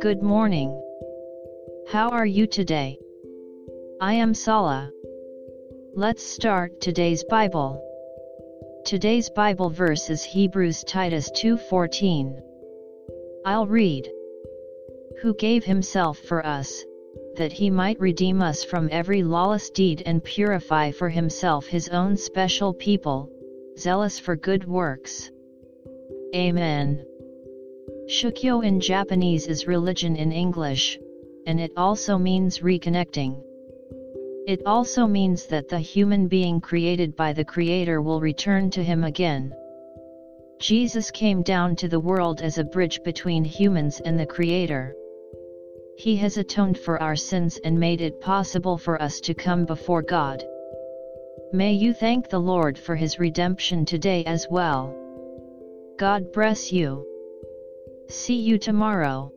Good morning. How are you today? I am Sala. Let's start today's Bible. Today's Bible verse is Hebrews Titus 2:14. I'll read. Who gave himself for us, that he might redeem us from every lawless deed and purify for himself his own special people, zealous for good works. Amen. Shukyo in Japanese is religion in English, and it also means reconnecting. It also means that the human being created by the Creator will return to Him again. Jesus came down to the world as a bridge between humans and the Creator. He has atoned for our sins and made it possible for us to come before God. May you thank the Lord for His redemption today as well. God bless you. See you tomorrow.